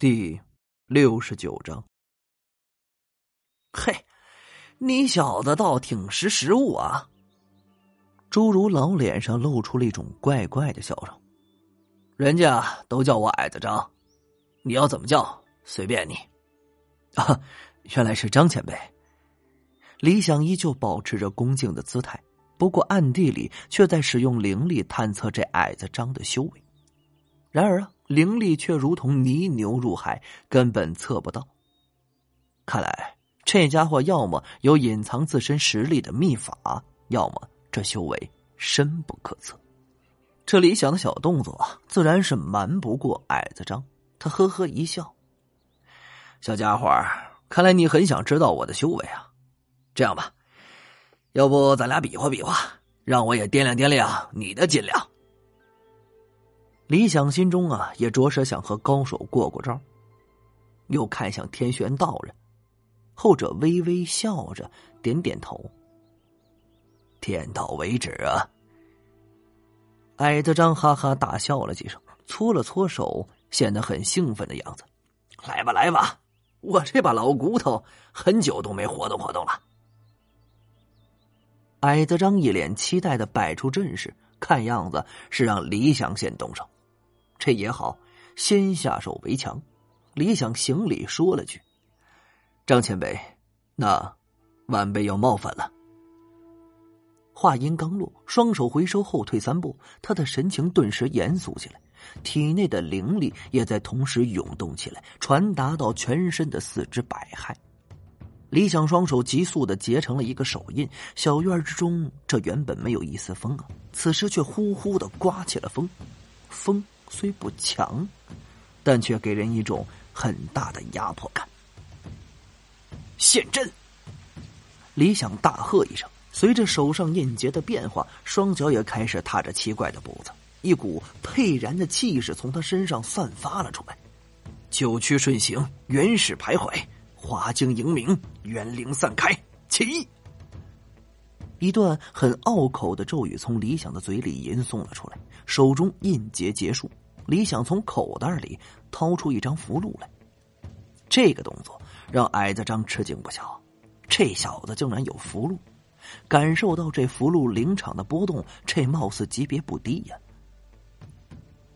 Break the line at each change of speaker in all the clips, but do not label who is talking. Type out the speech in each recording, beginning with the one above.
第六十九章。
嘿，你小子倒挺识时务啊！
侏儒老脸上露出了一种怪怪的笑容。
人家都叫我矮子张，你要怎么叫随便你。
啊，原来是张前辈。李想依旧保持着恭敬的姿态，不过暗地里却在使用灵力探测这矮子张的修为。然而啊。灵力却如同泥牛入海，根本测不到。看来这家伙要么有隐藏自身实力的秘法，要么这修为深不可测。这理想的小动作自然是瞒不过矮子张。他呵呵一笑：“
小家伙，看来你很想知道我的修为啊！这样吧，要不咱俩比划比划，让我也掂量掂量你的斤两。”
李想心中啊，也着实想和高手过过招，又看向天玄道人，后者微微笑着点点头。
点到为止啊！
矮子张哈哈大笑了几声，搓了搓手，显得很兴奋的样子。
来吧，来吧，我这把老骨头很久都没活动活动了。
矮子张一脸期待的摆出阵势，看样子是让李想先动手。这也好，先下手为强。李想行礼说了句：“张前辈，那晚辈要冒犯了。”话音刚落，双手回收后退三步，他的神情顿时严肃起来，体内的灵力也在同时涌动起来，传达到全身的四肢百骸。李想双手急速的结成了一个手印，小院之中这原本没有一丝风啊，此时却呼呼的刮起了风，风。虽不强，但却给人一种很大的压迫感。
现阵！
李想大喝一声，随着手上印结的变化，双脚也开始踏着奇怪的步子，一股沛然的气势从他身上散发了出来。
九曲顺行，原始徘徊，华经迎明，元灵散开，起！
一段很拗口的咒语从李想的嘴里吟诵了出来，手中印结结束，李想从口袋里掏出一张符箓来。这个动作让矮子张吃惊不小，这小子竟然有符箓！感受到这符箓灵场的波动，这貌似级别不低呀。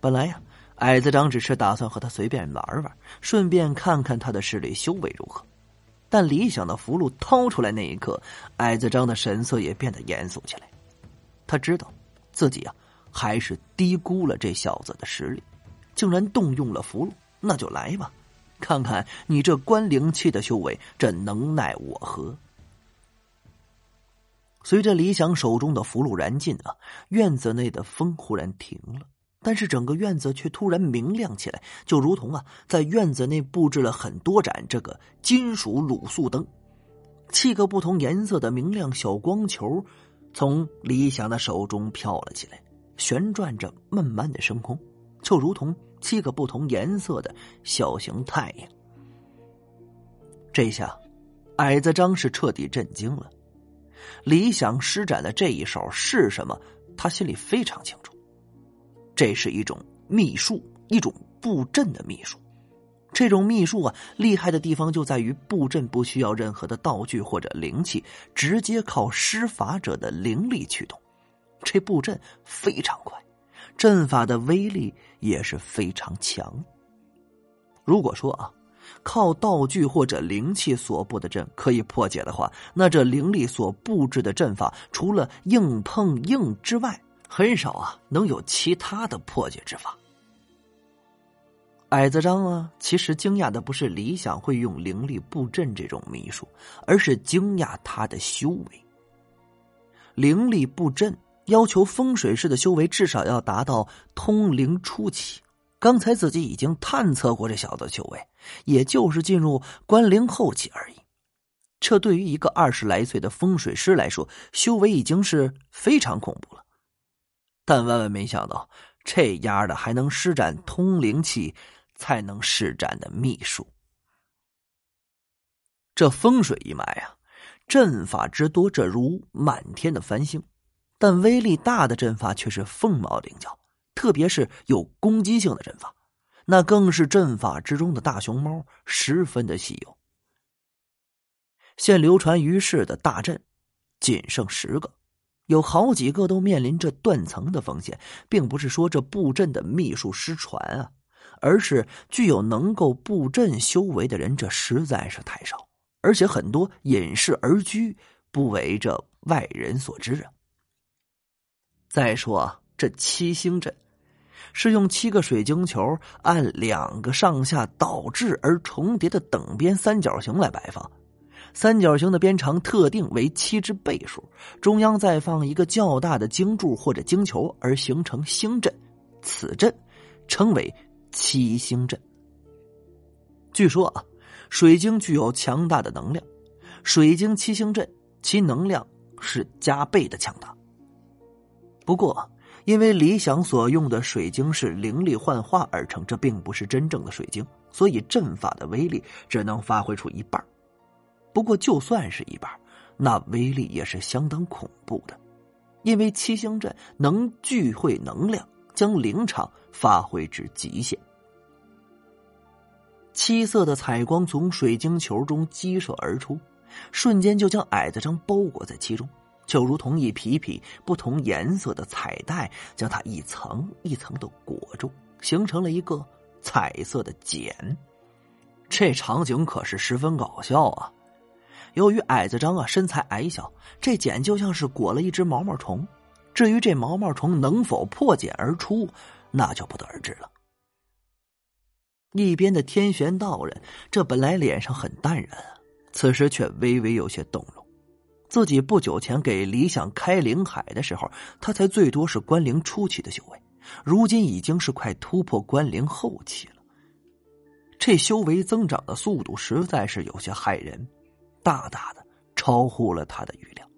本来呀，矮子张只是打算和他随便玩玩，顺便看看他的势力修为如何。但李想的符箓掏出来那一刻，矮子张的神色也变得严肃起来。他知道，自己啊还是低估了这小子的实力，竟然动用了符箓。那就来吧，看看你这关灵气的修为，这能奈我何？随着李想手中的符箓燃尽啊，院子内的风忽然停了。但是整个院子却突然明亮起来，就如同啊，在院子内布置了很多盏这个金属卤素灯，七个不同颜色的明亮小光球从李想的手中飘了起来，旋转着慢慢的升空，就如同七个不同颜色的小型太阳。这下，矮子张是彻底震惊了。李想施展的这一手是什么？他心里非常清楚。这是一种秘术，一种布阵的秘术。这种秘术啊，厉害的地方就在于布阵不需要任何的道具或者灵气，直接靠施法者的灵力驱动。这布阵非常快，阵法的威力也是非常强。如果说啊，靠道具或者灵气所布的阵可以破解的话，那这灵力所布置的阵法，除了硬碰硬之外，很少啊，能有其他的破解之法。矮子张啊，其实惊讶的不是李想会用灵力布阵这种秘术，而是惊讶他的修为。灵力布阵要求风水师的修为至少要达到通灵初期。刚才自己已经探测过这小子的修为，也就是进入关灵后期而已。这对于一个二十来岁的风水师来说，修为已经是非常恐怖了。但万万没想到，这丫的还能施展通灵气才能施展的秘术。这风水一脉啊，阵法之多，这如满天的繁星；但威力大的阵法却是凤毛麟角，特别是有攻击性的阵法，那更是阵法之中的大熊猫，十分的稀有。现流传于世的大阵，仅剩十个，有好几个都面临着断层的风险，并不是说这布阵的秘术失传啊，而是具有能够布阵修为的人，这实在是太少，而且很多隐世而居，不为这外人所知啊。再说这七星阵。是用七个水晶球按两个上下倒置而重叠的等边三角形来摆放，三角形的边长特定为七之倍数，中央再放一个较大的晶柱或者晶球而形成星阵，此阵称为七星阵。据说啊，水晶具有强大的能量，水晶七星阵其能量是加倍的强大。不过。因为李想所用的水晶是灵力幻化而成，这并不是真正的水晶，所以阵法的威力只能发挥出一半。不过就算是一半，那威力也是相当恐怖的，因为七星阵能聚会能量，将灵场发挥至极限。七色的彩光从水晶球中激射而出，瞬间就将矮子张包裹在其中。就如同一匹匹不同颜色的彩带，将它一层一层的裹住，形成了一个彩色的茧。这场景可是十分搞笑啊！由于矮子张啊身材矮小，这茧就像是裹了一只毛毛虫。至于这毛毛虫能否破茧而出，那就不得而知了。一边的天玄道人，这本来脸上很淡然，此时却微微有些动容。自己不久前给李想开灵海的时候，他才最多是关灵初期的修为，如今已经是快突破关灵后期了。这修为增长的速度实在是有些骇人，大大的超乎了他的预料。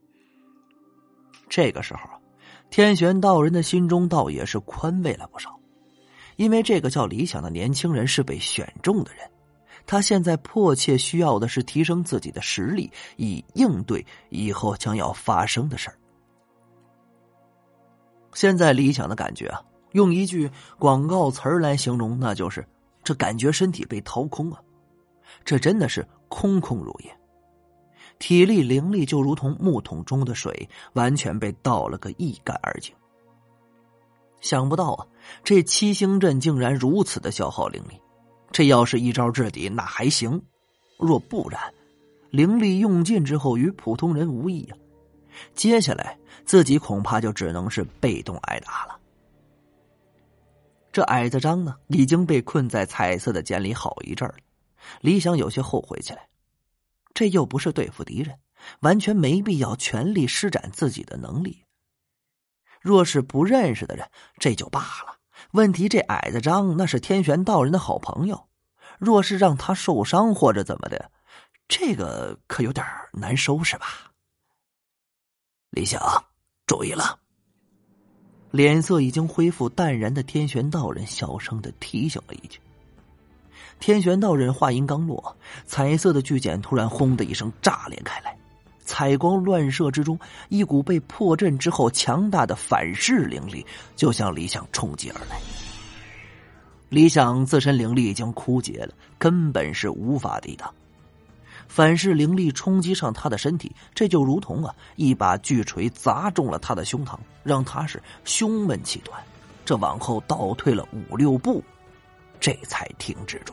这个时候，天玄道人的心中倒也是宽慰了不少，因为这个叫李想的年轻人是被选中的人。他现在迫切需要的是提升自己的实力，以应对以后将要发生的事儿。现在理想的感觉啊，用一句广告词儿来形容，那就是这感觉身体被掏空啊，这真的是空空如也，体力灵力就如同木桶中的水，完全被倒了个一干二净。想不到啊，这七星阵竟然如此的消耗灵力。这要是一招制敌，那还行；若不然，灵力用尽之后，与普通人无异呀。接下来，自己恐怕就只能是被动挨打了。这矮子张呢，已经被困在彩色的茧里好一阵了。李想有些后悔起来，这又不是对付敌人，完全没必要全力施展自己的能力。若是不认识的人，这就罢了。问题这矮子张那是天玄道人的好朋友，若是让他受伤或者怎么的，这个可有点难收拾吧？李想，注意了！脸色已经恢复淡然的天玄道人小声的提醒了一句。天玄道人话音刚落，彩色的巨茧突然轰的一声炸裂开来。彩光乱射之中，一股被破阵之后强大的反噬灵力就向李想冲击而来。李想自身灵力已经枯竭了，根本是无法抵挡。反噬灵力冲击上他的身体，这就如同啊一把巨锤砸中了他的胸膛，让他是胸闷气短，这往后倒退了五六步，这才停止住。